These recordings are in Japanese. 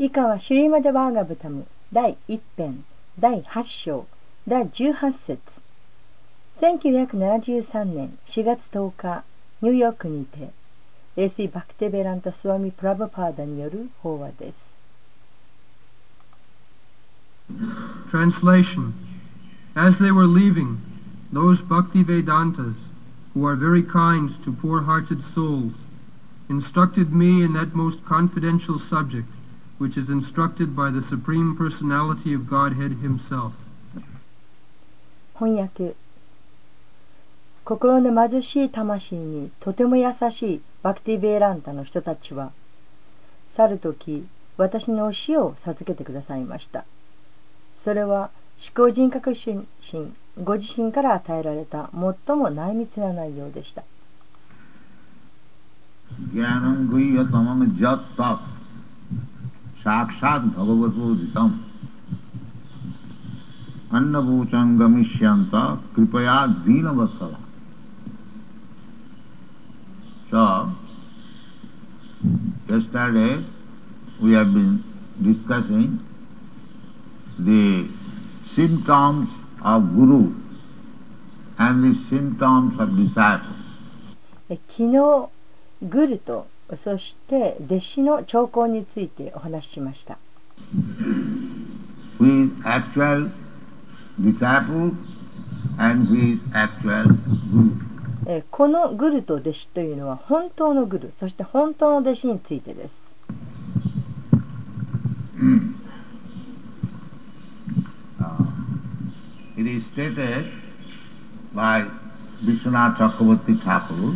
以下はシュリーマデ・バーガブタム第1編第8章第18節1973年4月10日ニューヨークにてエーシー・バクテベランタ・スワミ・プラブパーダによる法話です Translation As they were leaving, those Bhakti Vedantas, who are very kind to poor hearted souls, instructed me in that most confidential subject, which is instructed by the Supreme Personality of Godhead Himself. 翻訳。心の貧しい魂にとても優しいバクティベーランタの人たちは去る時私の教えを授けてくださいました。それは思考人格心ご自身から与えられた最も内密な内容でした साक्षात् भगवतोदितम् अन्नभूचं गमिष्यन्त कृपया दीनवत्सला So, yesterday we have been discussing the symptoms of Guru and the symptoms of disciples. え昨日グルと そして弟子の兆候についてお話ししました is actual disciple and is actual guru. えこのグルと弟子というのは本当のグルそして本当の弟子についてです Uh, it is stated by Vishwanath Chakravarti Thakur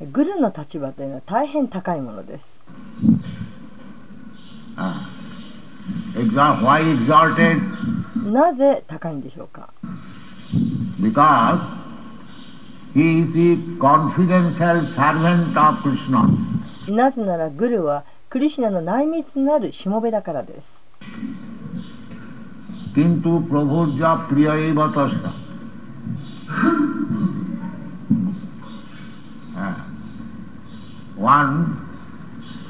グルの立場というのは大変高いものです。なぜ高いんでしょうか？Because he is the confidential servant of Krishna. なぜなら、グルはクリシナの内密なるしもべだからです。One,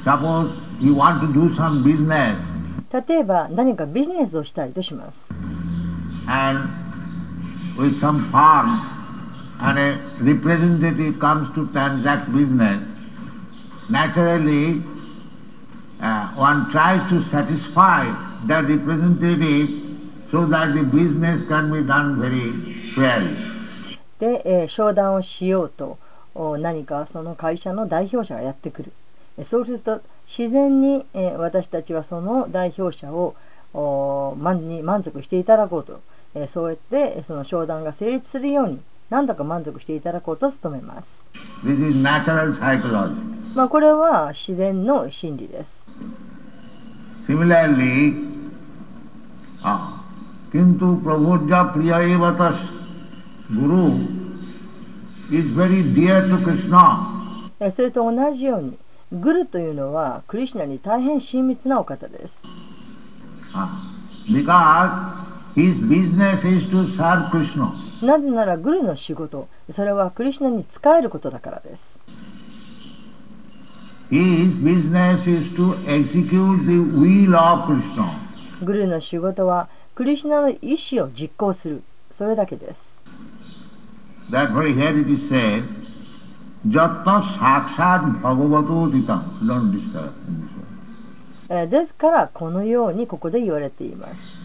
suppose you want to do some business 例えば何かビジネスをしたいとします and with some firm and a representative comes to transact business, naturally uh, one tries to satisfy that representative so that the business can be done very fairly. で、えー商談をしようとお 何かその会社の代表者がやってくるそうすると自然に私たちはその代表者をに満足していただこうとそうやってその商談が成立するように何だか満足していただこうと努めます。まあこれは自然の心理です。Similarly, あ、キントゥ・プラヴォジャ・プリヤ・エヴァタス・グルーそれと同じようにグルというのはクリシュナに大変親密なお方です Ah. なぜならグルの仕事それはクリシュナに仕えることだからです.グルの仕事はクリシュナの意志を実行するそれだけです Therefore, here it is said, Jatta ですからこのようにここで言われています。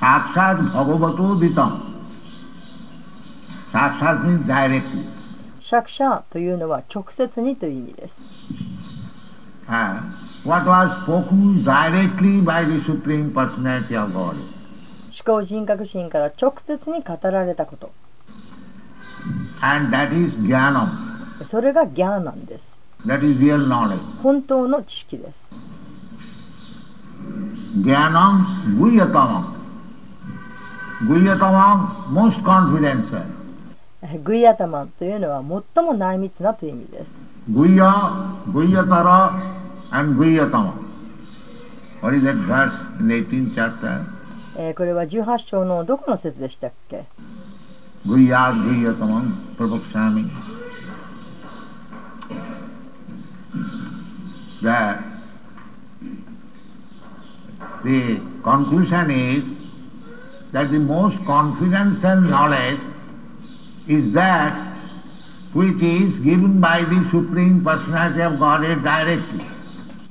サクサッバゴバトゥビタン。ク。シャクシャというのは直接にという意味です。思考人格心から直接に語られたこと。それがギャナンです本当の知識です。ギャナンブイヤタマンブイヤタマンモスコンフィデンスグイアタマンというのは最も内密なという意味です。グイア、グイアタラ、and guhyatama. What is that verse in the 18th chapter? えーこれは18章のどこの説でしたっけ Guhyat guhyatamam prabhakshami. That the conclusion is that the most confidential knowledge is that which is given by the Supreme Personality of Godhead directly.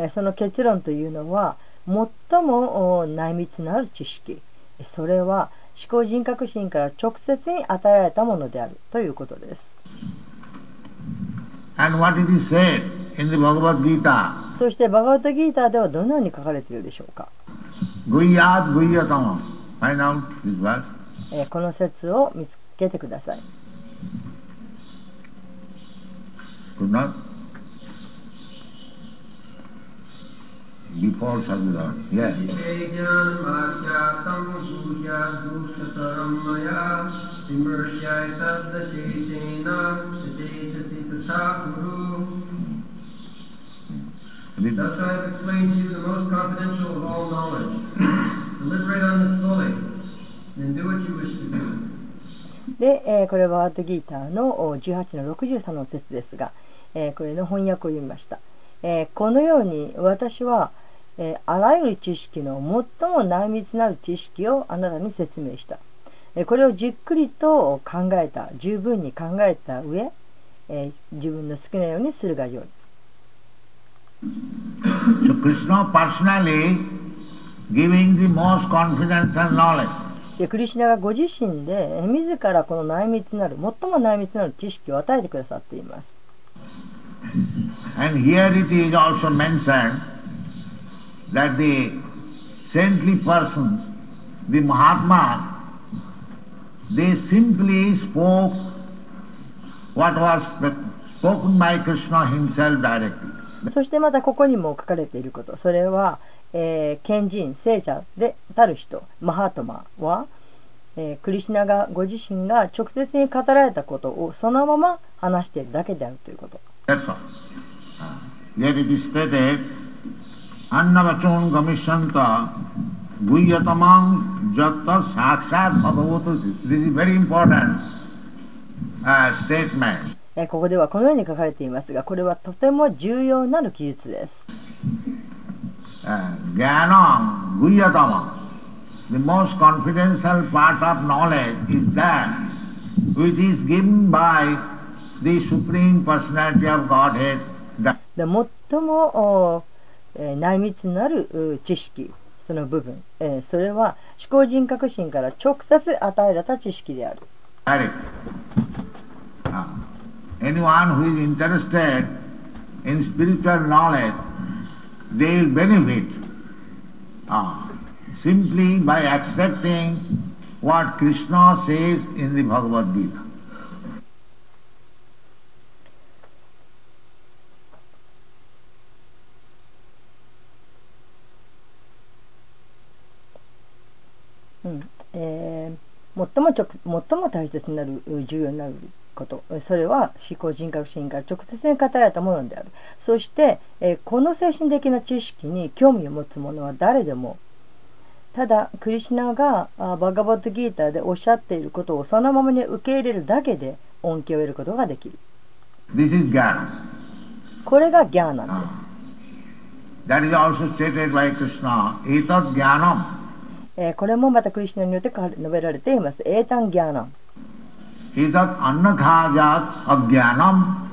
えーその結論というのは最もお内密なる知識。えーそれは思考人格心から直接に与えられたものであるということです。And what it is said in the Bhagavad Gita, そしてバガバットギーターではどのように書かれているでしょうか、この説を見つけてください。You Paul Sadhguru. Yeah. Thus I have explained to you the most confidential of all knowledge. Deliberate on this fully, then do what you wish to do. で、えー、これはワードギーターの18の63の説ですが、えー、これの翻訳を読みました。えーこのように私は、えーあらゆる知識の最も内密なる知識をあなたに説明した。えーこれをじっくりと考えた、十分に考えた上、えー自分の好きなようにするがよい。So Krishna personally giving the most confidential knowledge. でクリシュナがご自身でえー自らこの内密なる最も内密なる知識を与えてくださっています。And here it is also mentioned that the saintly persons, the Mahatma, they simply spoke what was spoken by Krishna himself directly. そしてまたここにも書かれていることそれは、えー賢人聖者でたる人マハトマは、えークリシュナがご自身が直接に語られたことをそのまま話しているだけであるということ。Yet it is stated, Annavachon gamishanta guhyatamang jatta sakshat bhagavato. This is very important uh, statement. えーここではこのように書かれていますがこれはとても重要なる記述です。Uh. The most confidential part of knowledge is that which is given by the Supreme Personality of Godhead. で最も、内密なるう知識その部分、えーそれは思考人格心から直接与えられた知識である。Direct. Uh, anyone who is interested in spiritual knowledge, they will benefit uh, simply by accepting what Krishna says in the Bhagavad Gita. うんえー最も直最も大切になるう重要になることそれは思考人格心から直接に語られたものであるそして、えーこの精神的な知識に興味を持つ者は誰でもただクリシュナがあバガバットギーターでおっしゃっていることをそのままに受け入れるだけで恩恵を得ることができる This is Jnana. これがギャーなんです That is also stated by Krishna. Etat Jnanam. え、これもまたクリスナによって述べられています。エータンギャナン。イタアンナカジャーアギャナン。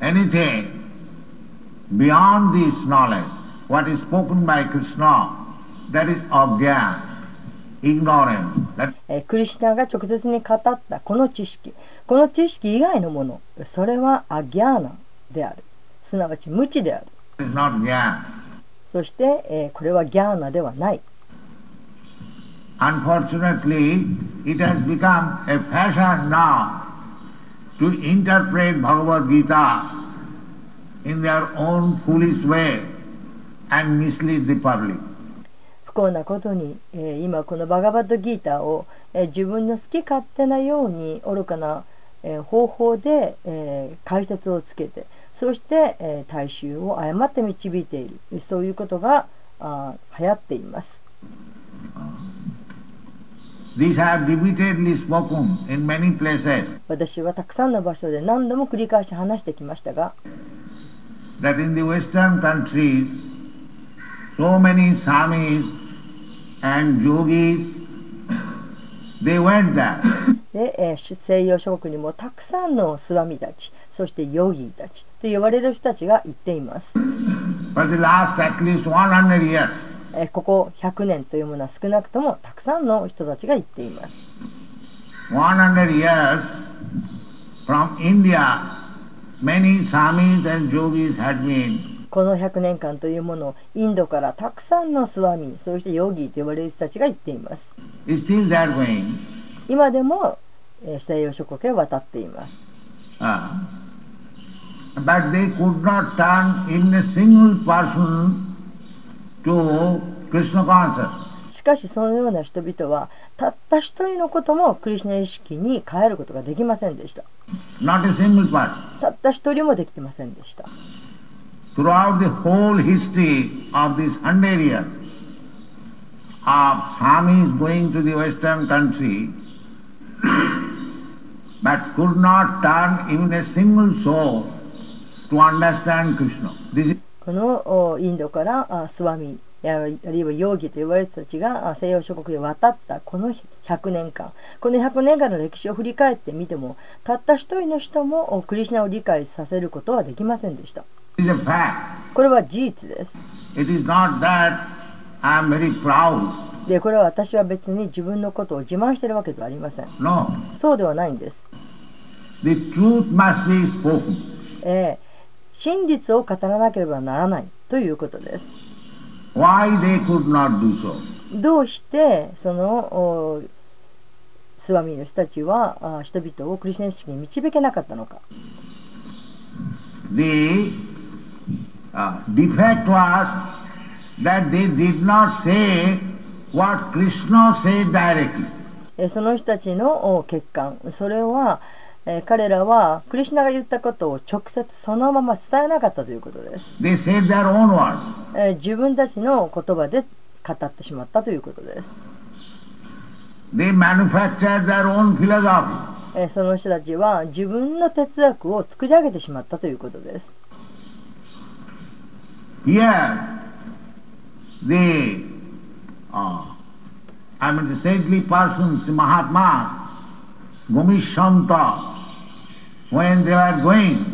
Anything beyond this knowledge, what is spoken by Krishna, that is a gyan, ignorance. クリスナが直接に語ったこの知識、この知識以外のもの、それはアギャナである。すなわち無知である。そして、えーこれはギャーナではない。Unfortunately, it has become a fashion now to interpret Bhagavad Gita in their own foolish way and mislead the public. 不幸なことに、えー今このバガバッドギーターを、えー自分の好き勝手なように愚かな、えー方法で、えー解説をつけてそして、えー、大衆を誤って導いている。そういうことがあ流行っています。私はたくさんの場所で何度も繰り返し話してきましたが、That Western countries, so many Samis and they went there で、えー西洋諸国にもたくさんのスワミたちそしてヨギーたちと呼ばれる人たちが行っています。for the last at least 100 years. えーここ100年というものは少なくともたくさんの人たちが行っています。100 years from India, many Swamis and yogis had been この100年間というものをインドからたくさんのスワミそしてヨギーと呼ばれる人たちが行っています。今でも、えー西洋諸国へ渡っています。Uh, but they could not turn even a single person to Krishna consciousness. しかしそのような人々はたった一人のこともクリシュナ意識に変えることができませんでした。たった一人もできてませんでした。Throughout the whole history of this hundred years of Swamis going to the Western country, but could not turn even a single soul to understand Krishna. This is このインドからスワミあるいはヨーギと呼ばれる人たちが西洋諸国へ渡ったこの100年間この100年間の歴史を振り返ってみてもたった一人の人もクリシュナを理解させることはできませんでしたこれは事実です.でこれは私は別に自分のことを自慢しているわけではありません No. そうではないんです、The truth must be spoken. えー真実を語らなければならないということです Why they could not do so? どうしてそのおスワミの人たちはあ人々をクリスチャン意識に導けなかったのか The uh, defect was that they did not say what Krishna said directly. えーその人たちのお欠陥それは、えー彼らはクリシュナが言ったことを直接そのまま伝えなかったということです、They said their own words. えー自分たちの言葉で語ってしまったということです、They manufactured their own philosophy. えーその人たちは自分の哲学を作り上げてしまったということです Here, the, uh, I mean, the saintly persons, the Mahatmas, Gomishanta, when they are going,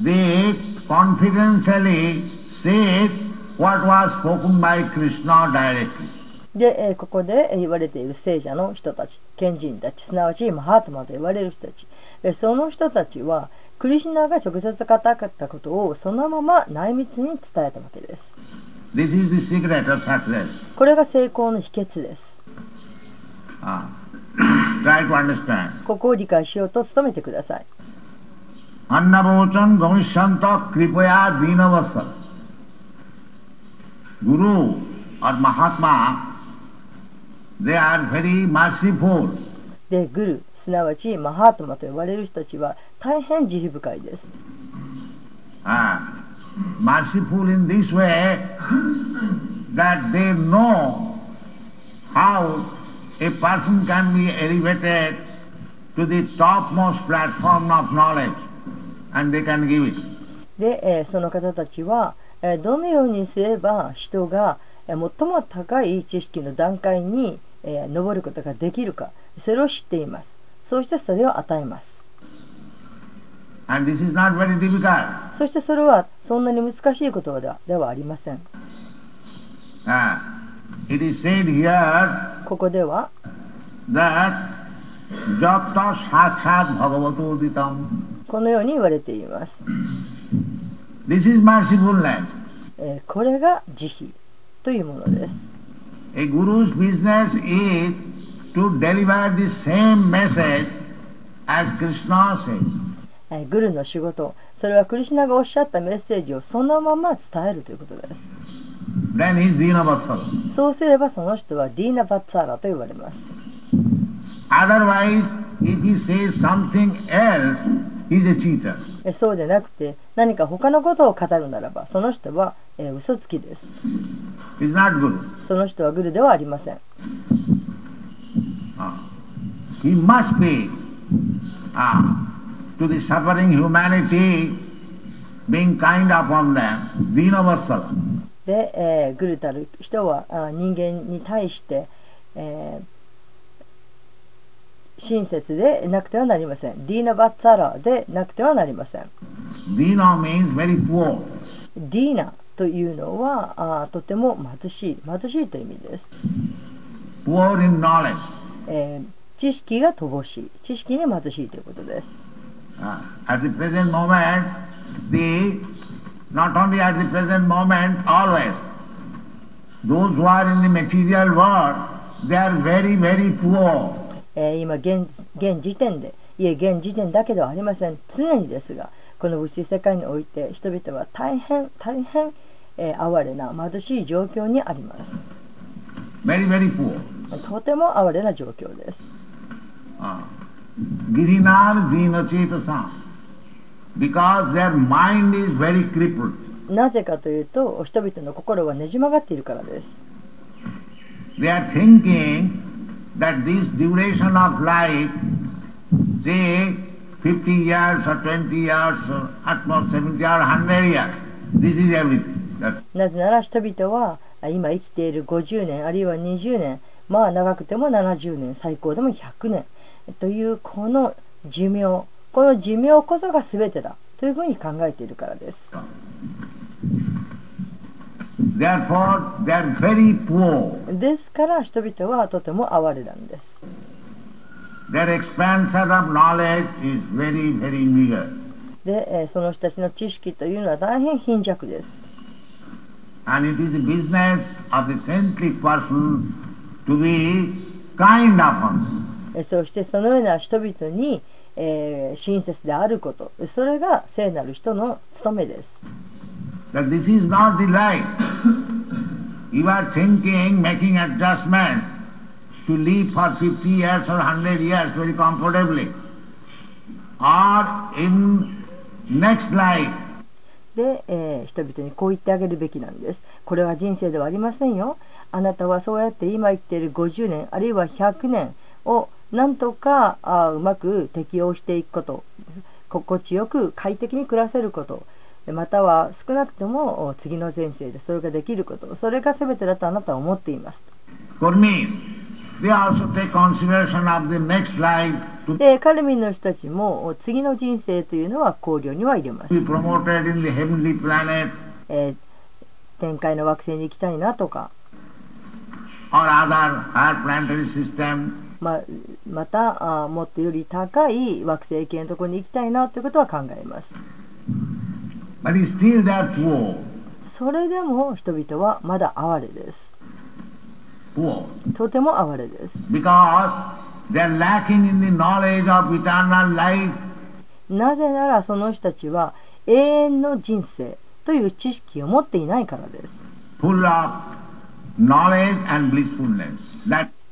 they confidentially said what was spoken by Krishna directly. で、えーここで言われている聖者の人たち賢人たちすなわちマハートマと言われる人たちえーその人たちはクリシュナが直接語ったことをそのまま内密に伝えたわけです This is the secret of success. これが成功の秘訣です。 Uh, try to understand. ここを理解しようと努めてください。 अन्नभोचन गमिष्यंत कृपया दीनवत्सल Guru or Mahatma, they are very merciful. で、グル、すなわちマハートマと呼ばれる人たちは 大変慈悲深いです。Ah, merciful in this way that they know how a person can be elevated to the topmost platform of knowledge and they can give it. で、えーその方たちは、えーどのようにすれば人が、えー最も高い知識の段階に、えー上ることができるか、それを知っています。そしてそれを与えます。And this is not very difficult. そしてそれはそんなに難しいことではありません。Ah, ここでは.このように言われています。This is mercifulness. えーこれが慈悲というものです。A guru's business is to deliver the same message as Krishna says. えーグルの仕事それはクリシュナがおっしゃったメッセージをそのまま伝えるということです.そうすればその人はディーナ・バッツァーラと言われます Otherwise, if he says something else, he is a cheater. えそうでなくて何か他のことを語るならばその人は、えー嘘つきです He is not Guru. その人はグルではありません Ah. He must be ah, to the suffering humanity, being kind upon them, Dina Vatsala. で、えーグルたる人はあ人間に対して、えー親切でなくてはなりません。ディーナ・バッツァラでなくてはなりません。Dina means very poor. ディーナというのはあとても貧しい、貧しいという意味です。Poor in knowledge. えー知識が乏しい、知識に貧しいということです。Ah, at the present moment, the not only at the present moment, always, those who are in the material world, they are very, very poor. えー今現現時点で、いえ現時点だけではありません。常にですが、この物質世界において人々は大変大変、えー哀れな貧しい状況にあります。Very, very poor. とても哀れな状況です。Ah. Girinar Dina Chetasam. Because their mind is very crippled. なぜかというと、人々の心はねじ曲がっているからです。They are thinking that this duration of life, say 50 years or 20 years or at most 70 or 100 years, this is everything. なぜなら人々はあ今生きている50年あるいは20年まあ長くても70年最高でも100年というこの寿命この寿命こそが全てだというふうに考えているからです。ですから人々はとても哀れなんです。で、そ。その人たちの知識というのは大変貧弱です。そしてそのような人々に、えー親切であることそれが聖なる人の務めです。That this is not the life. You are thinking, making adjustment to live for 50 years or 100 years very comfortably. Or in next life, で、えー人々にこう言ってあげるべきなんです。これは人生ではありませんよ。あなたはそうやって今生きている50年あるいは100年をなんとかあうまく適応していくこと心地よく快適に暮らせることまたは少なくともお次の前世でそれができることそれが全てだとあなたは思っています。for me, they also take consideration of the next life to でカルミンの人たちもお次の人生というのは考慮には入れます。えー天界の惑星に行きたいなとか or other higher planetary system. ままたあもっとより高い惑星系のところに行きたいなということは考えます。それでも人々はまだ哀れです。とても哀れです。なぜならその人たちは永遠の人生という知識を持っていないからです。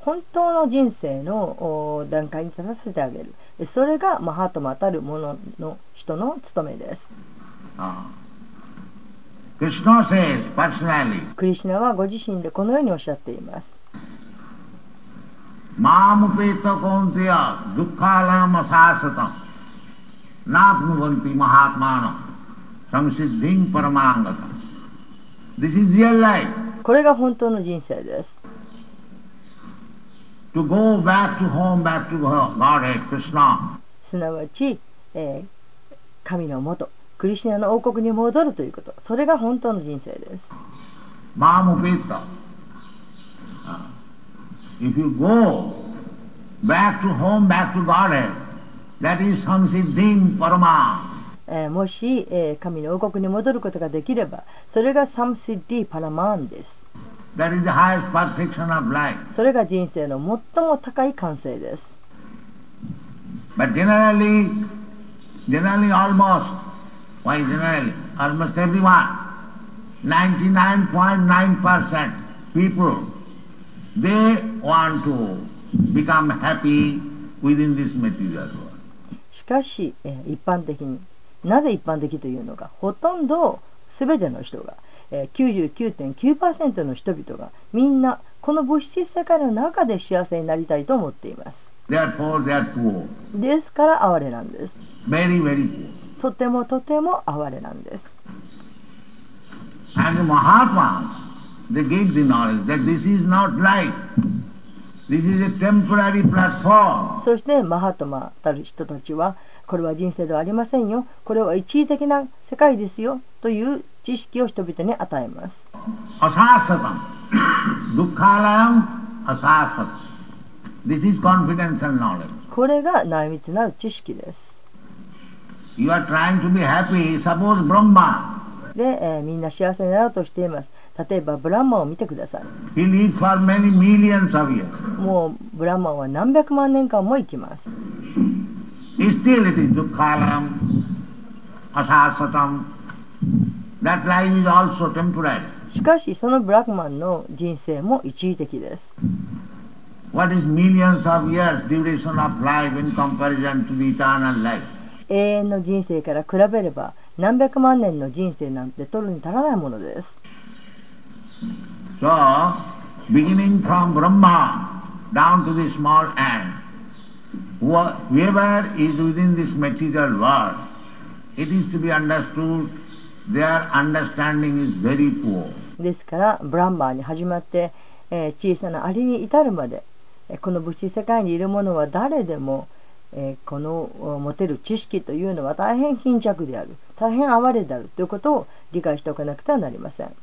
本当の人生の段階に立たせてあげる。それがマハトマたる者の,の人の務めです。クリシナはご自身でこのようにおっしゃっています。これが本当の人生です。すなわち、えー、神のもと、クリシナの王国に戻るということ、それが本当の人生です。もし、えー、神の王国に戻ることができれば、それがサムシディ・パラマンです。それが人生の最も高い完成です。しかし、一般的になぜ一般的というのか、ほとんど全ての人が。99.9%の人々がみんなこの物質世界の中で幸せになりたいと思っています。ですから哀れなんです。とてもとても哀れなんです。そしてマハトマたる人たちはこれは人生ではありませんよ。これは一時的な世界ですよ。という知識を人々に与えます.これが内密なる知識です You are trying to be happy. Suppose Brahma, で、えーみんな幸せになろうとしています例えばブランマンを見てください he lives for many millions of years. もうブランマンは何百万年間も生きます Still it is dukkhalayam asasatam. しかしそのブラックマンの人生も一時的です。永遠の人生から比べれば何百万年の人生なんて取るに足らないものです。ですからブランマーに始まって、えー小さなアリに至るまで、えーこの物質世界にいる者は誰でも、えーこのお持てる知識というのは大変貧弱である。大変哀れであるということを理解しておかなくてはなりません。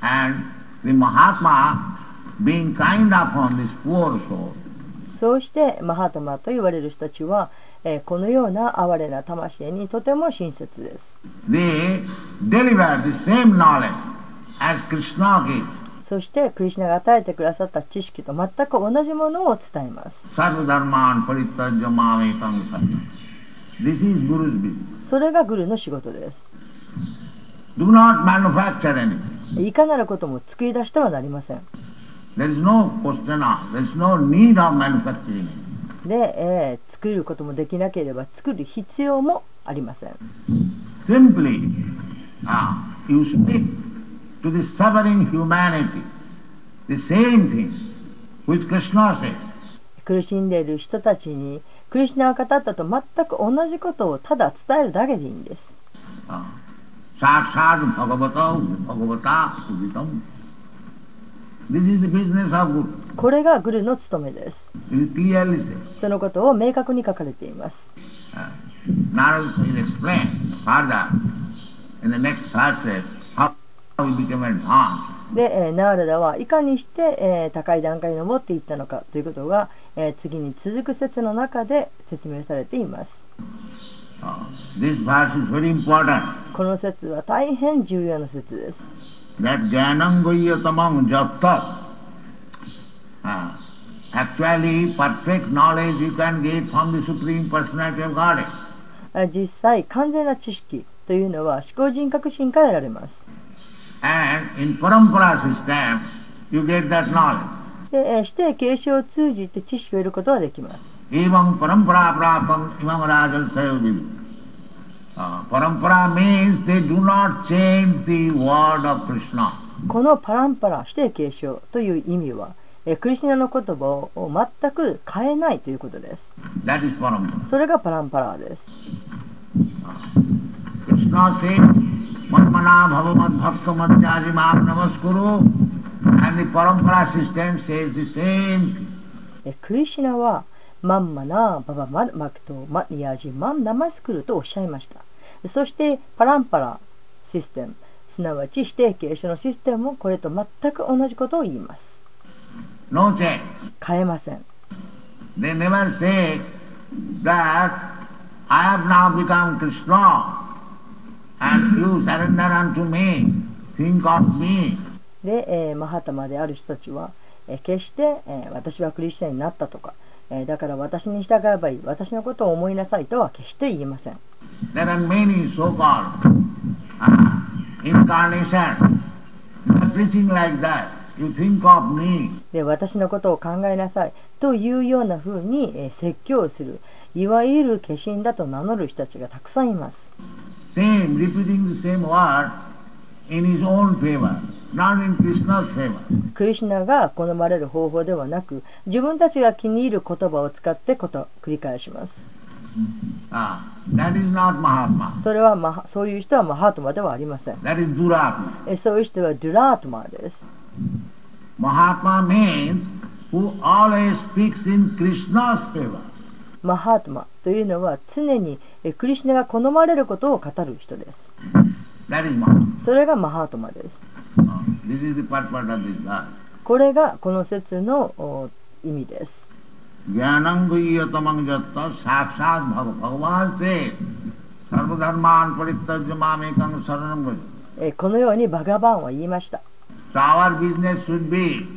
And the Mahatma, being kind upon this poor soul, そうしてマハタマと言われる人たちは、え、このような哀れな魂にとても親切です。そして、クリュナが与えてくださった知識と全く同じものを伝えます。それがグルの仕事です。いかなることも作り出してはなりません。で、えー作ることもできなければ作る必要もありません Simply, ah, you speak to the suffering humanity the same thing which Krishna said. 苦しんでいる人たちにクリシュナが語ったと全く同じことをただ伝えるだけでいいんです Ah, Saksad Bhagavata Bhagavata Uditam. This is the business of Guru. これがグルの務めです。そのことを明確に書かれています。で、ナーラダはいかにして高い段階に上っていったのかということが次に続く説の中で説明されています。この説は大変重要な説です。That Jnanam Goyatamam Jatta. Uh, actually, perfect knowledge you can get from the Supreme Personality of Godhead. あ実際完全な知識というのは思考人格心から得られます And in Parampara system, you get that knowledge. で、えー指定継承を通じて知識を得ることはできます Evam parampara pratam imam rajal sayavidi. このパランパラして継承という意味は、えクリシナの言葉を全く変えないということです。それがパランパラです。クリシ、ナは、マンマナーババママクトマニヤジマンナマスクルとおっしゃいましたそしてパランパラシステムすなわち否定形詞のシステムもこれと全く同じことを言います No. 変えません They never say that I have now become Krishna and you surrender unto me, think of me. で、えーマハタマである人たちは、えー決して、えー私はクリスチャンになったとか、え、だから私に従えばいい、私のことを思いなさいとは決して言えません。で私のことを考えなさいというようなふうに説教する。いわゆる化身だと名乗る人たちがたくさんいます。クリシュナが好まれる方法ではなく自分たちが気に入る言葉を使ってこと繰り返します Ah. それはマハそういう人はマハートマではありません That is Duratma. えそういう人はドゥラートマーです Mahatma means who always speaks in Krishna's favor. マハートマというのは常にえクリシュナが好まれることを語る人です.それがマハートマですAh, This is the purpose of this verse. これがこの説のお意味です ज्ञानं गुह्यतमं यत्त साक्षात् भग भगवान से सर्वधर्मान परित्यज्य मामेकं शरणं व्रजえこのようにバガバンは言いました So our business should be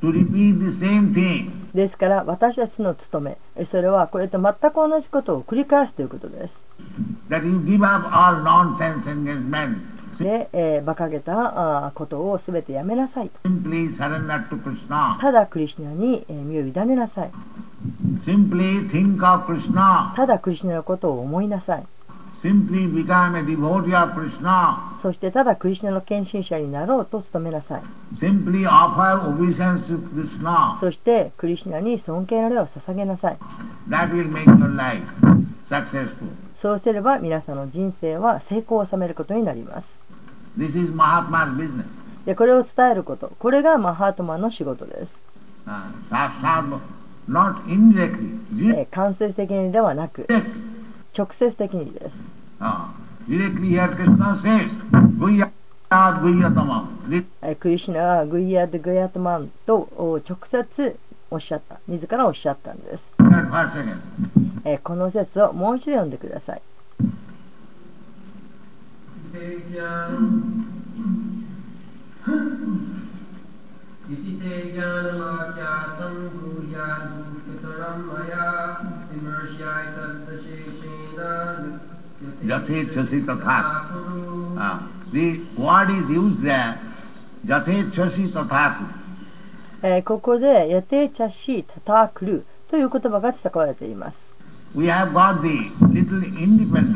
to repeat the same thing. ですから私たちの務めえそれはこれと全く同じことを繰り返すということです That you give up all nonsense engagement. で、えー、馬鹿げたことをすべてやめなさい。ただ、クリュナに身を委ねなさい。ただ、クリュナのことを思いなさい。そして、ただ、クリュナの献身者になろうと努めなさい。そして、クリュナに尊敬の礼を捧げなさい。そうすれば皆さんの人生は成功を収めることになります。でこれを伝えること。これがマハートマンの仕事です。間接的にではなく、直接的にです。クリシナはグイヤドグイヤトマンと直接おっしゃった、自らおっしゃったんです。この説をもう一度読んでください。इति ते ज्ञानमाख्यातं भूयादुपितरं मया विमर्श्याय तद्दशेषेण Yathechasi tatha. कुरु Uh, the word is used there, Yathechasi tathaku. えーここでヤテチャシタタクルという言葉が使われています We have got the little independence.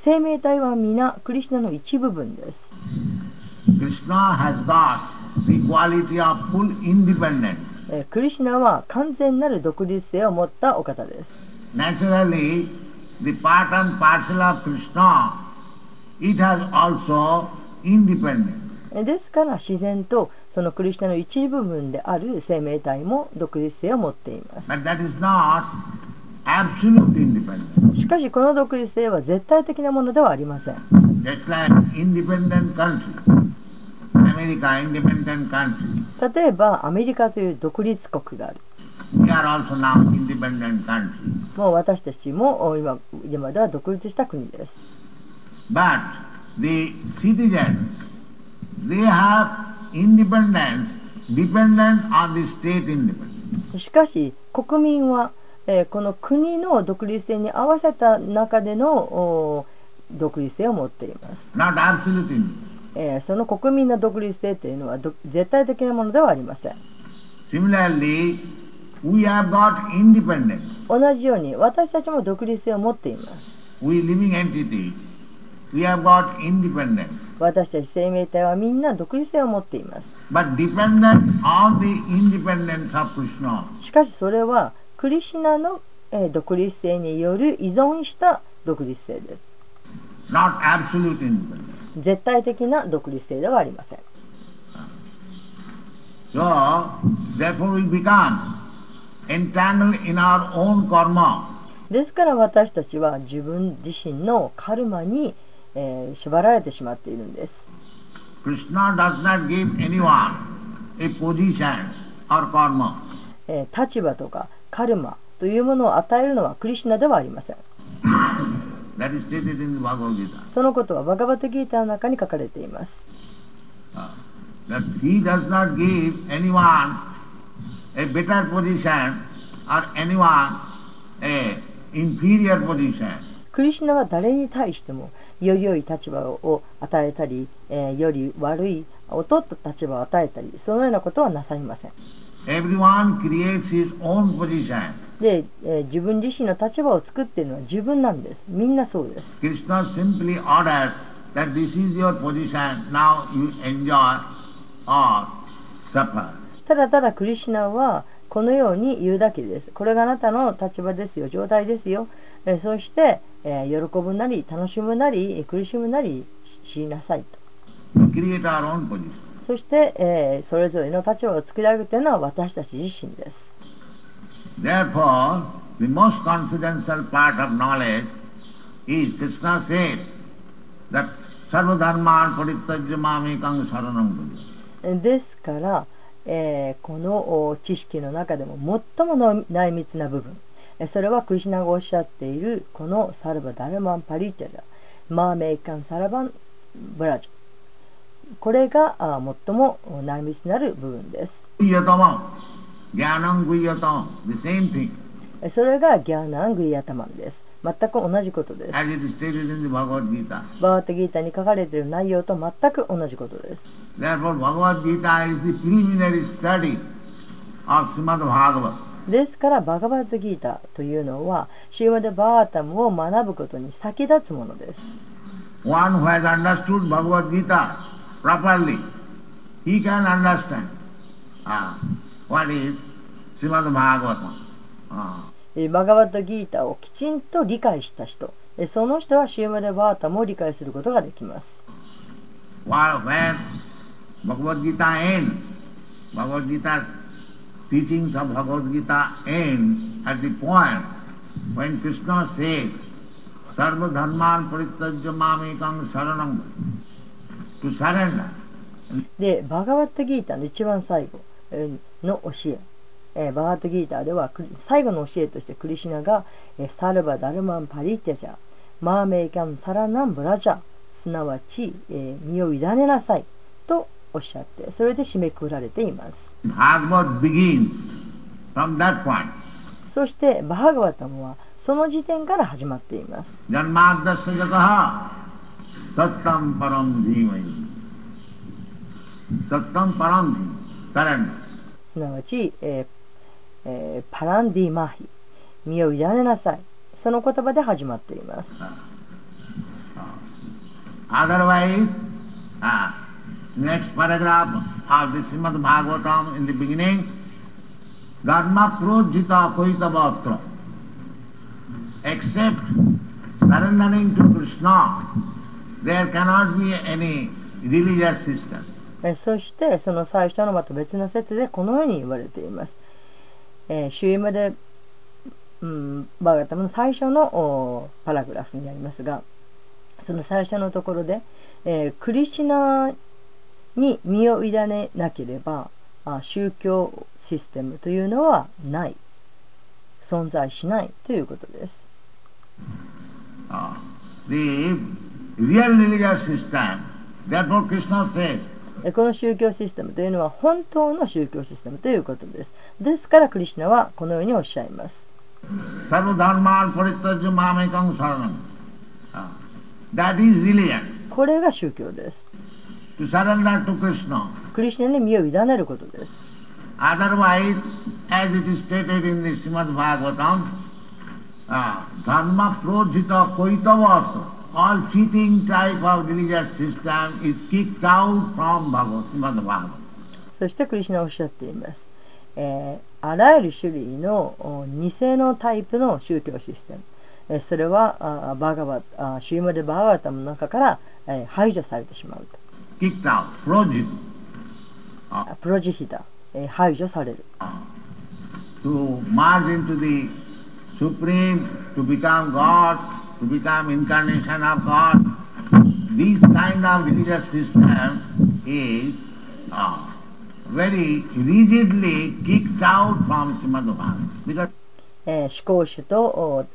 生命体は皆クリシナの一部分です。クリシナは完全なる独立性を持ったお方です。ですから自然とそのクリシチャの一部分である生命体も独立性を持っています。しかしこの独立性は絶対的なものではありません。例えばアメリカという独立国がある。もう私たちも今,では独立した国です。しかし国民はえーこの国の独立性に合わせた中でのお独立性を持っています.えーその国民の独立性というのはど絶対的なものではありません Similarly, We have got independence. 同じように私たちも独立性を持っています We living entity. We have got independence. 私たち生命体はみんな独立性を持っています But dependent on the independence of Krishna. しかしそれはクリシナの、えー独立性による依存した独立性です.絶対的な独立性ではありません So, therefore we become entangled in our own karma. ですから私たちは自分自身のカルマに、えー縛られてしまっているんです Krishna does not give anyone a position or karma. えー立場とかカルマというものを与えるのはクリシナではありません. そのことはバガバトギータの中に書かれています Uh. クリシナは誰に対してもより良い立場を与えたり、えーより悪い劣った立場を与えたりそのようなことはなさいません Everyone creates his own position. で、えー自分自身の立場を作っているのは自分なんですみんなそうです Krishna simply orders that this is your position, now you enjoy or suffer. ただただクリシナはこのように言うだけですこれがあなたの立場ですよ状態ですよ、えーそして、えー喜ぶなり楽しむなり苦しむなりししなさいと create our own position. そして、えー、それぞれの立場を作り上げてのは私たち自身です。ですから、えー、この知識の中でも最も内密な部分それはクリスナがおっしゃっているこのサルバ・ダルマン・パリッチャジャマーメイカン・サラバン・ブラジャこれが最も内密なる部分です。それがギャナングイヤタマンです。全く同じことです。バーガータバーギータに書かれている内容と全く同じことです。ですから、バーガバッドギータというのは、シーマでバータムを学ぶことに先立つものです。One who has understood Bhagavad properly, he can understand uh, what is Srimad Bhagavatam. Uh, えーバガバッタギータをきちんと理解した人、えーその人はシーマデ・バータムを理解することができます。while when Bhagavad Gita ends, Bhagavad Gita teachings of Bhagavad Gita ends at the point when Krishna says, Sarva dharman parityajya mamekam saranam to surrender. で、バガバッタギータの一番最後えーの教え、えーバガバッタギータでは最後の教えとしてクリシナが、えーサルバ・ダルマン・パリテジャ、マーメイキャン・サラナン・ブラジャ、すなわち、えー身を委ねなさいとおっしゃって、それで締めくくられています。そして、バハガバタムはその時点から始まっています。Sattam param dhimai. Sattam param dhimai. すなわち、えーえーパランディマヒ、身を委ねなさい。その言葉で始まっています。Otherwise, uh, next paragraph of the Srimad Bhagavatam in the beginning, Dharma projita koitavatra. Except surrendering to Krishna, there cannot be any そしてその最初のまた別の説でこのように言われています。えー、シュイムで、うん、バーガタムの最初のおパラグラフにありますがその最初のところで、えークリシナに身を委ねなければあ宗教システムというのはない存在しないということです。Uh, この宗教システムというのは本当の宗教システムということです。ですから、クリュナはこのようにおっしゃいます。これが宗教です。クリュナに身を委ねることです。ダルマプロジタコイタワ。そしてクリシナはおっしゃっています、あらゆる種類の偽のタイプの宗教システム、え、それはあバガバあシューマデ・バーガータの中から、え、排除されてしまうと。プロジヒダ、え、排除される。マージンとスプと become God、to become incarnation of God. This kind of religious system is uh, very rigidly kicked out from Srimad Bhagavatam. Because えー思考主とお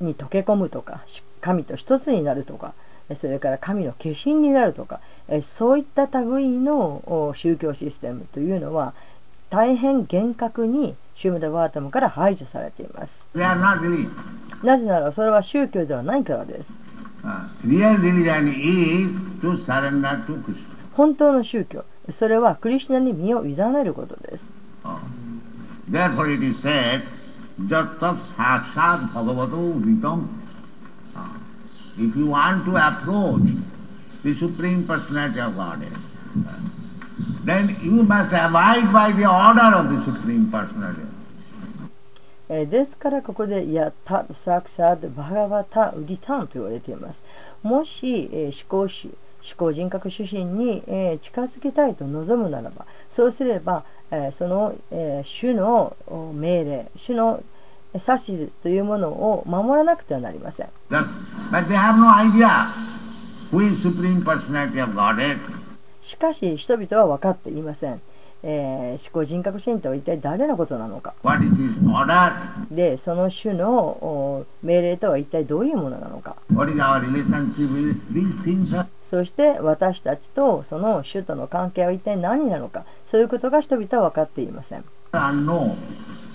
に溶け込むとかし神と一つになるとかえーそれから神の化身になるとかえーそういった類のお宗教システムというのは大変厳格にシュームダワータムから排除されています they are not religion. なぜならそれは宗教ではないからです Uh. 本当の宗教それはクリシュナに身を委ねることです Oh. Therefore it is said, Jattav Sakshat Bhagavato Vitam. Ah. If you want to approach the Supreme Personality of Godhead, ah, then you must abide by the order of the Supreme Personality. えーですからここで「やったサクサドバガバタウディタン」と言われています。もし、えー思考主思考人格主神に、えー近づきたいと望むならばそうすれば、えーその、えー主のお命令主のえー指図というものを守らなくてはなりません。Thus, but they have no idea who is Supreme Personality of Godhead. しかし人々は分かっていません、えー思考人格神とは一体誰のことなのか?でその主のお命令とは一体どういうものなのかそして私たちとその主との関係は一体何なのかそういうことが人々は分かっていません.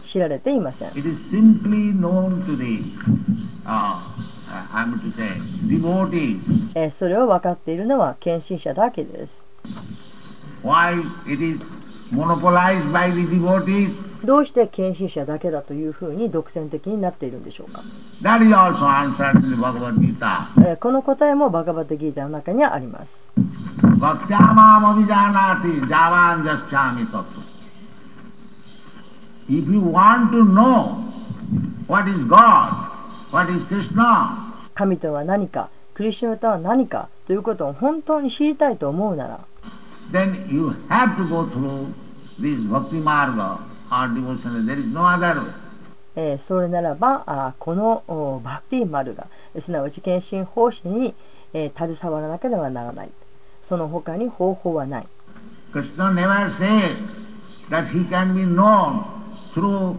知られていません uh. えーそれを分かっているのは献身者だけです Why it is どうして献身者だけだというふうに独占的になっているんでしょうか？この答えもバカバッギーターの中にはあります。神とは何か、クリシュナとは何かということを本当に知りたいと思うなら。Then you have to go through this bhakti marga or devotional. There is no other way. えーそれならばあーこのおバクティマルがすなわち献身奉仕に、えー携わらなければならないその他に方法はない Krishna never said that he can be known through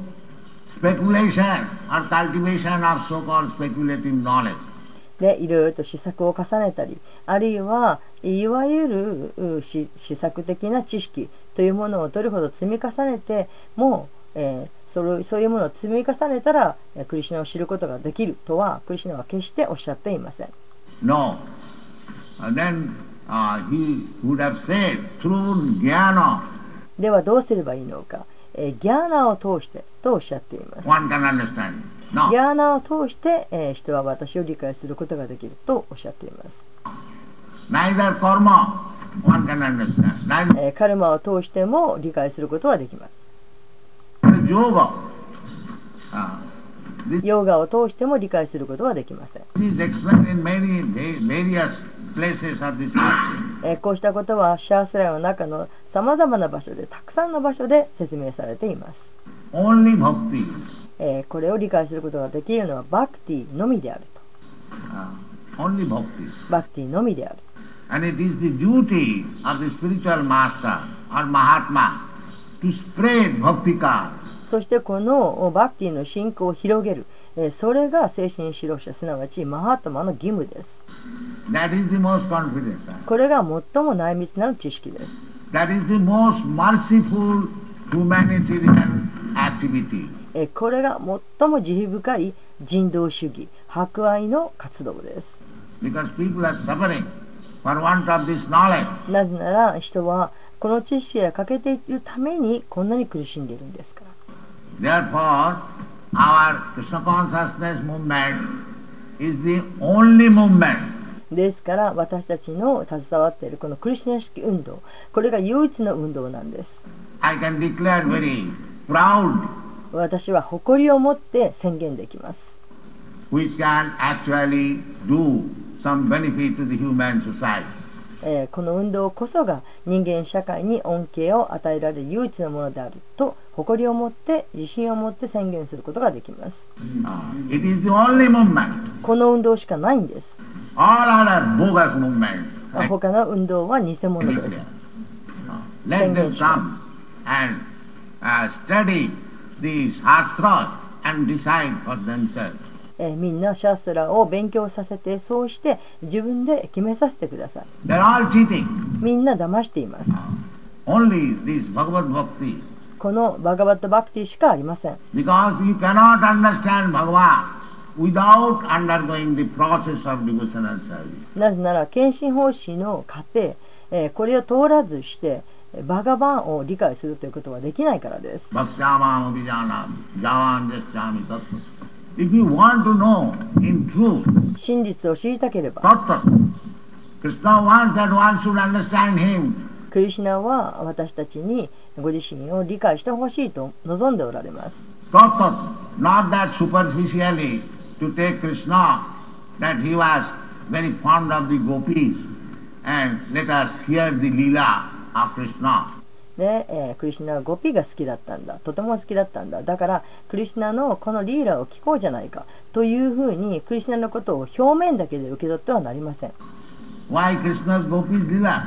speculation or cultivation of so-called speculative knowledge. でいろいろと試作を重ねたりあるいはいわゆる試作的な知識というものをどれほど積み重ねても、えーそれそういうものを積み重ねたらえークリシュナを知ることができるとはクリシュナは決しておっしゃっていません No. Then uh, he would have said through jnana, ではどうすればいいのか、えーギャーナを通してとおっしゃっています one can understand. ャーナを通して、えー人は私を理解することができるとおっしゃっています、Neither karma one can understand. Neither えーカルマを通しても理解することはできます. Uh, ヨガを通しても理解することはできません.えーこうしたことはシャースライの中のさまざまな場所でたくさんの場所で説明されています.えーこれを理解することができるのはバクティのみであると Uh, only bhakti. バクティのみである And it is the duty of the spiritual master or Mahatma to spread bhakti card. そしてこのバクティの信仰を広げる、えーそれが精神指導者すなわちマハトマの義務です That is the most confidence. これが最も内密なる知識です。That is the most merciful humanitarian activity. えこれが最も慈悲深い人道主義博愛の活動です。なぜなら人はこの知識が欠けているためにこんなに苦しんでいるんですから。ですから私たちの携わっているこのクリスナ式運動これが唯一の運動なんです。私は誇りを持って宣言できます。この運動こそが人間社会に恩恵を与えられる唯一のものであると誇りを持って自信を持って宣言することができます。この運動しかないんです。他の運動は偽物です。みんなシャストラを勉強させてそうして自分で決めさせてください。みんな騙しています。このバガバットバクティしかありません。なぜなら献診方針の過程これを通らずしてバガバンを理解するということはできないからです。真実を知りたければ、クリシナは私たちにご自身を理解してほしいと望んでおられます。Of Krishna. で、えークリシュナはゴピが好きだったんだとても好きだったんだだからクリシュナのこのリーラを聞こうじゃないかというふうにクリシュナのことを表面だけで受け取ってはなりません Why Krishna's gopis lila?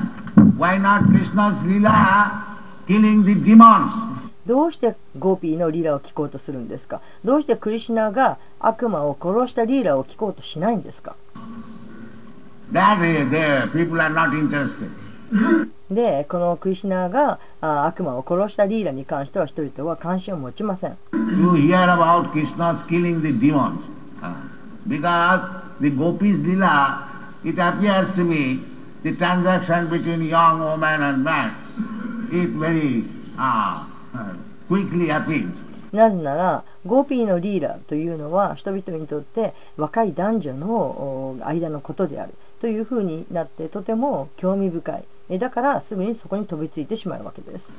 Why not Krishna's lila killing the demons? どうしてゴーピーのリーラを聞こうとするんですか？どうしてクリシュナが悪魔を殺したリーラを聞こうとしないんですか？That uh, the people are not interested. でこのクリシュナがあ悪魔を殺したリーラに関しては人々は関心を持ちません You hear about Krishna's killing the demons. Uh, Because the gopis lila, it appears to be the transaction between young woman and man. It very uh, uh, quickly appears. なぜならゴーピーのリーラというのは人々にとって若い男女のお間のことであるというふうになってとても興味深いえだからすぐにそこに飛びついてしまうわけです。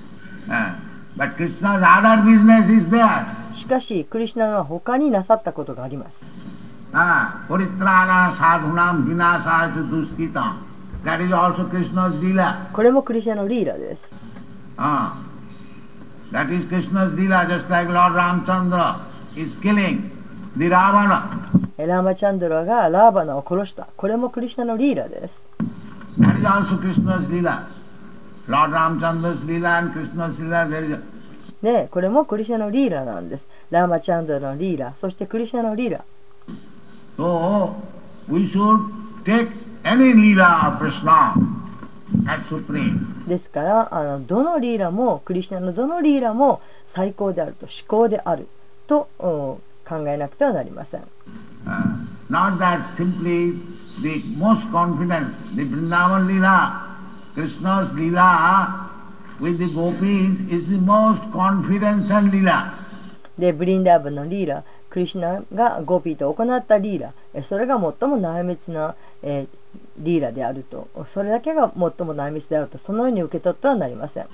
しかし、クリュナは他になさったことがあります。これもクリュナのリーラです。あラーマチャンドラがラーバナを殺した。これもクリュナのリーラです。Uh, That is also Krishna's lila. Lord Ramchandra's lila and Krishna's lila, there is a, でこれもクリシュナのリーラなんですラーマチャンドラのリーラそしてクリシュナのリーラ So, we should take any lila of Krishna as supreme. ですからあのどのリーラもクリシュナのどのリーラも最高であると至高であるとうん考えなくてはなりません Uh, not that simply the most confident, the Vrindavan lila, Krishna's lila with the gopis is the most confidential lila. でブリンダーブのリーラクリシナがゴピーと行ったリーラえそれが最も内密な、えーリーラであるとそれだけが最も内密であるとそのように受け取ってはなりません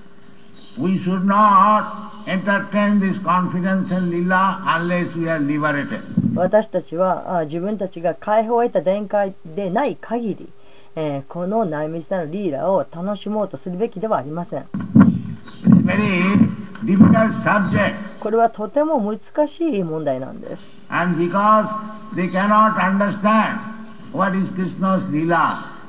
We should not entertain this confidential lila unless we are liberated. 私たちはあ自分たちが解放を得た段階でない限り、えーこの内密なるリーラを楽しもうとするべきではありません.これはとても難しい問題なんです And because they cannot understand what is Krishna's lila,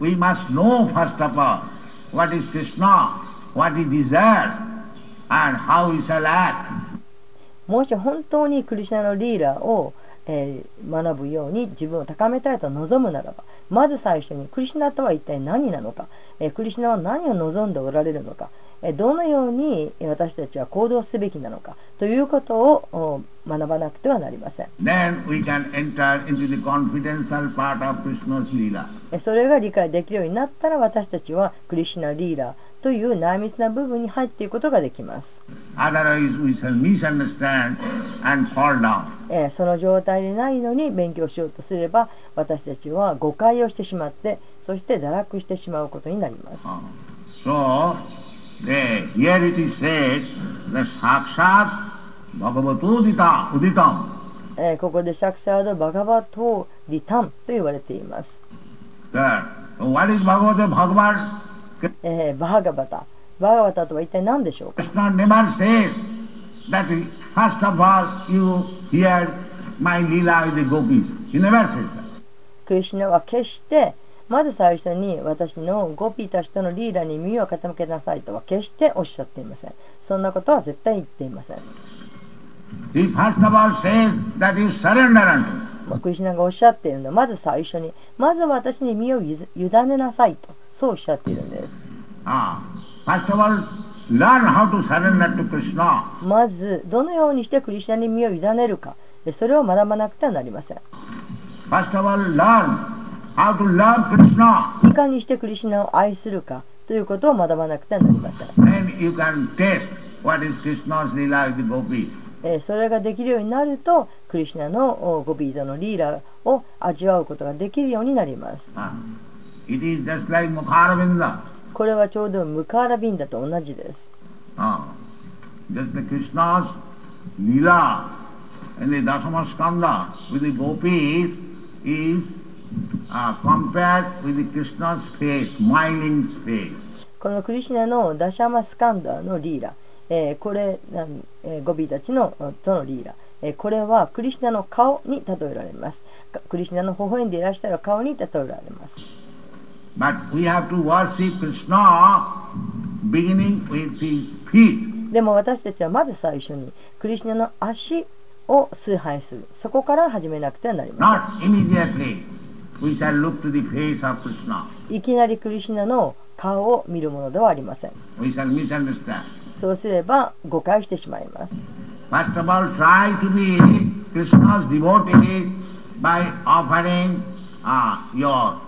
we must know first of all what is Krishna, what he desires, and how he shall act. もし本当にクリシナのリーラを、えー学ぶように自分を高めたいと望むならばまず最初にクリシナとは一体何なのか、えークリシナは何を望んでおられるのか、えーどのように私たちは行動すべきなのかということを学ばなくてはなりません。それが理解できるようになったら私たちはクリシナリーラーという内密な部分に入っていくことができます。その状態でないのに勉強しようとすれば私たちは誤解をしてしまってそして堕落してしまうことになります。バガバトディタデタ。え、ここでシャクシャードバガバトディタンと言われています。え、バガバタ。バガバタとは一体何でしょうか？クリシナは決してまず最初に私のゴピたちとのリーダーに身を傾けなさいとは決しておっしゃっていません。そんなことは絶対言っていません。クリシナがおっしゃっているのは、まず最初に、まず私に身を委ねなさいと、そうおっしゃっているんです。まず、どのようにしてクリシナに身を委ねるか、それを学ばなくてはなりません。いかにしてクリシナを愛するかということを学ばなくてはなりません。それができるようになるとクリシナのゴビーダのリーラを味わうことができるようになります。これはちょうどムカラビンダと同じです。このクリシナのダシャマスカンダのリーラ。えーこれ、えーゴビーたちのとのリーラ、えーこれはクリシュナの顔に例えられます。かクリシュナの微笑んでいらっしゃる顔に例えられます。But we have to worship Krishna beginning with the feet. でも私たちはまず最初にクリシュナの足を崇拝する。そこから始めなくてはなりま Not immediately we shall look to the face of Krishna. せん。いきなりクリシュナの顔を見るものではありません。We shall misunderstand. そうすれば誤解してしまいます。First of all, try to be Krishna's devotee by offering uh, your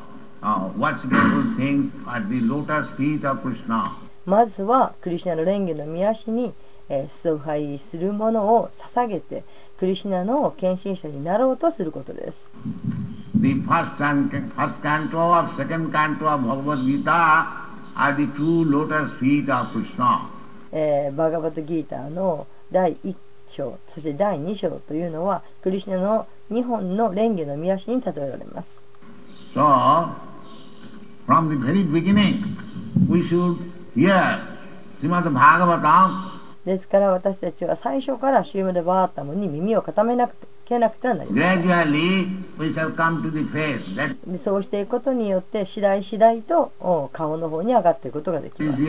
uh, worshipful things at the lotus feet of Krishna. まずはクリシュナの蓮華の御足に、えー崇拝するものを捧げてクリシュナの献身者になろうとすることです。The first, and, first canto of second canto of Bhagavad Gita are the two lotus feet of Krishna. えーバーガバトギーターの第1章そして第2章というのはクリシュナの2本の蓮華の御足に例えられます。So, from the very beginning, we should hear Srimad Bhagavatam ですから私たちは最初からシュームデバータムに耳を傾めなくてけなくてはなりません。Gradually, そうしていくことによって次第次第とお顔の方に上がっていくことができます。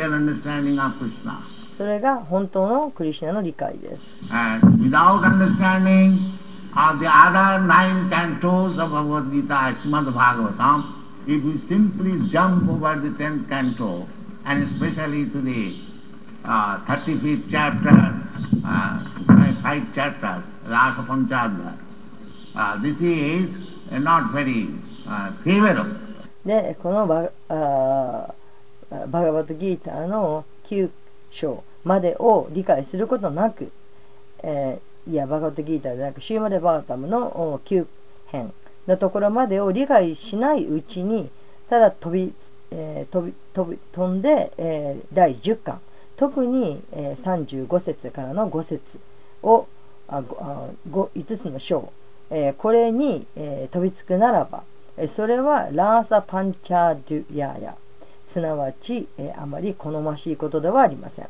それが本当のクリシナの理解です。でこのバ,あバガバトギーターの9章までを理解することなく、えーいやバガットギーターではなくシューマレバータムの9編のところまでを理解しないうちにただ飛び,、えー飛び飛び飛んで、えー第10巻特に、えー35節からの5節をあごあご5つの章、えーこれに、えー飛びつくならばそれはラーサ・パンチャーデュヤーヤ。すなわち、えーあまり好ましいことではありません。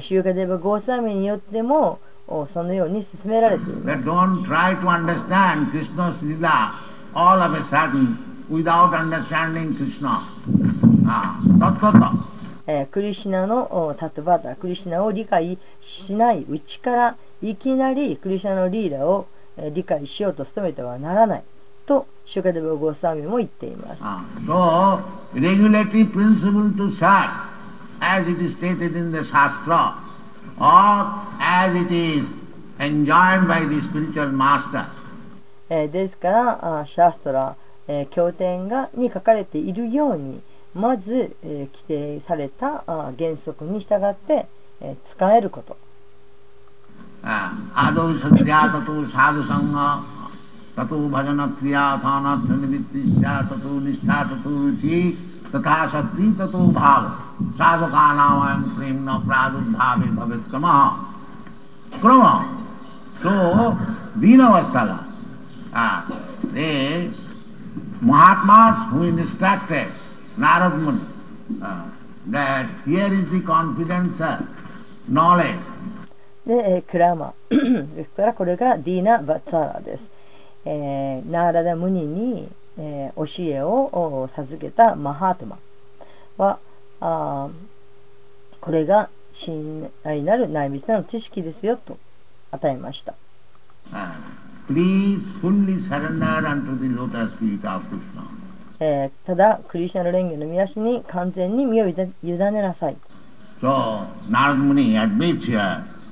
集会でゴーサミによってもそのように進められています。クリシナのタトバタ、クリシナを理解しないうちからいきなりクリシナのリーダーを理解しようと努めてはならないとシュカデブ・ゴーサミも言っています。as it is stated in the Shastra or as it is enjoined by the spiritual master. ですから、シャストラ、経典がに書かれているように、まず規定された原則に従って使えること。アドシャディアタトサードサンガ、タトバジャナクリアタナタニビティシャタトニシャタトウチ、タタシャティタトバー。नाम प्रेम न प्रादुर्भावे भवेत् क्रम क्रम so deenavasala uh, the Mahatmas who instructed Narad Muni uh, that here is the confidence, uh, knowledge で、えークラマですからこれがディーナ・バッツァラです、えーナーラダ・ムニに、えー教えをお授けたマハートマは あこれが信頼なる内密な知識ですよと与えました。ただ、クリシナの蓮華の見出しに完全に身を委ねなさい。So,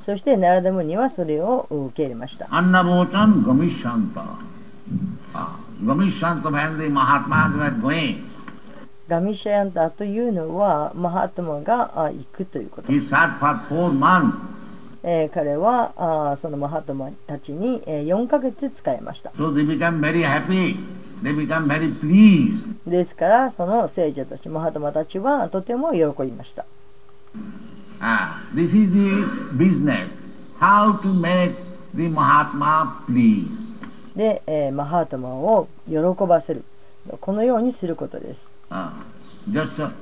そして、ナラダムニはそれを受け入れました。アンナボーチャン・ゴミシャンタ。ゴミシャンタ・マハ・ガミシャヤンダというのはマハトマが行くということです。え、彼はあそのマハトマたちに、えー、4ヶ月使いました。So、they become very happy. They become very pleased. ですから、その聖者たち、マハトマたちはとても喜びました。で、え、マハトマを喜ばせる。このようにすることです。Ah, jasa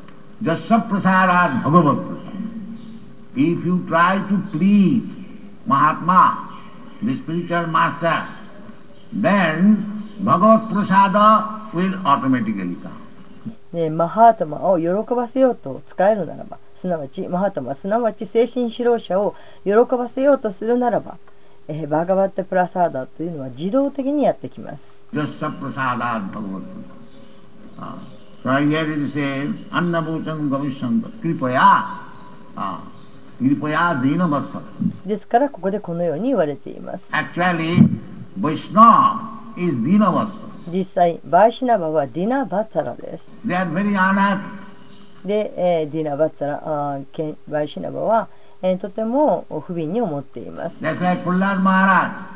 prasadat bhagavat prasad. If you try to please Mahatma, the spiritual master, then bhagavat prasada will automatically come. でマハートマを喜ばせようと使えるならばすなわちマハートマすなわち精神指導者を喜ばせようとするならば、えーバガバッテプラサーダというのは自動的にやってきます Jasa prasadat bhagavat prasad. Ah, So here it says, Annabhutan Gavishanta, Kripaya, ah, Kripaya Dina Vatsala. ですからここでこのように言われています Actually, Vaishnava is Dina Vatsala. 実際バイシナバはディナ・バッツァラです They are very unhappy. で、えーディナ・バッツァラあーケンバイシナバは、えーとても不憫に思っています That's Maharaj.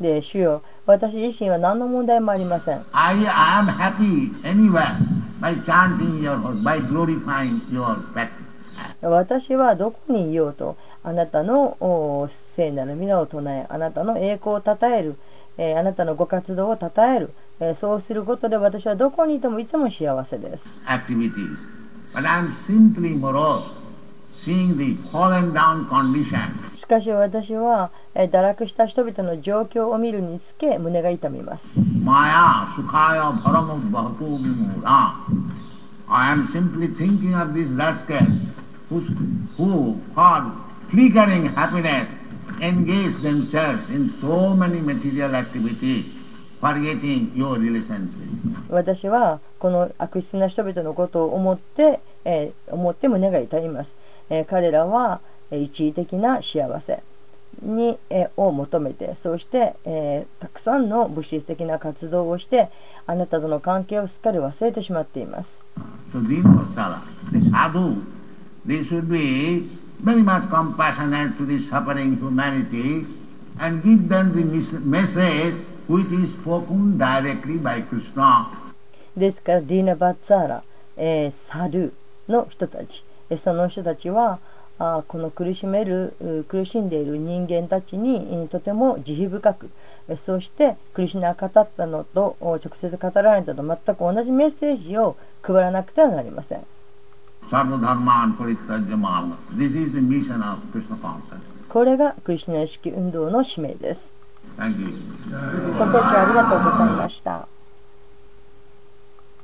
で、主よ私自身は何の問題もありません。私はどこにいようと、あなたの聖なる皆を唱え、あなたの栄光を称える、あなたのご活動を称える、そうすることで私はどこにいてもいつも幸せです。Activities. しかし私は堕落した人々の状況を見るにつけ胸が痛みます。私はこの悪質な人々のことを思って,、え、思って胸が痛みます。えー彼らはえー一時的な幸せに、えーを求めてそして、えーたくさんの物質的な活動をしてあなたとの関係をすっかり忘れてしまっています So Dinvasara, the sadhu, they should be very much compassionate to the suffering humanity and give them the mes- message which is spoken directly by Krishna. ですからディーナ・バッツァーラ、えーサルの人たちえーその人たちはあーこの苦しめるう苦しんでいる人間たちにえーとても慈悲深くえーそしてクリシュナが語ったのとお直接語られたと全く同じメッセージを配らなくてはなりません.これがクリシュナ意識運動の使命です.ご清聴ありがとうございました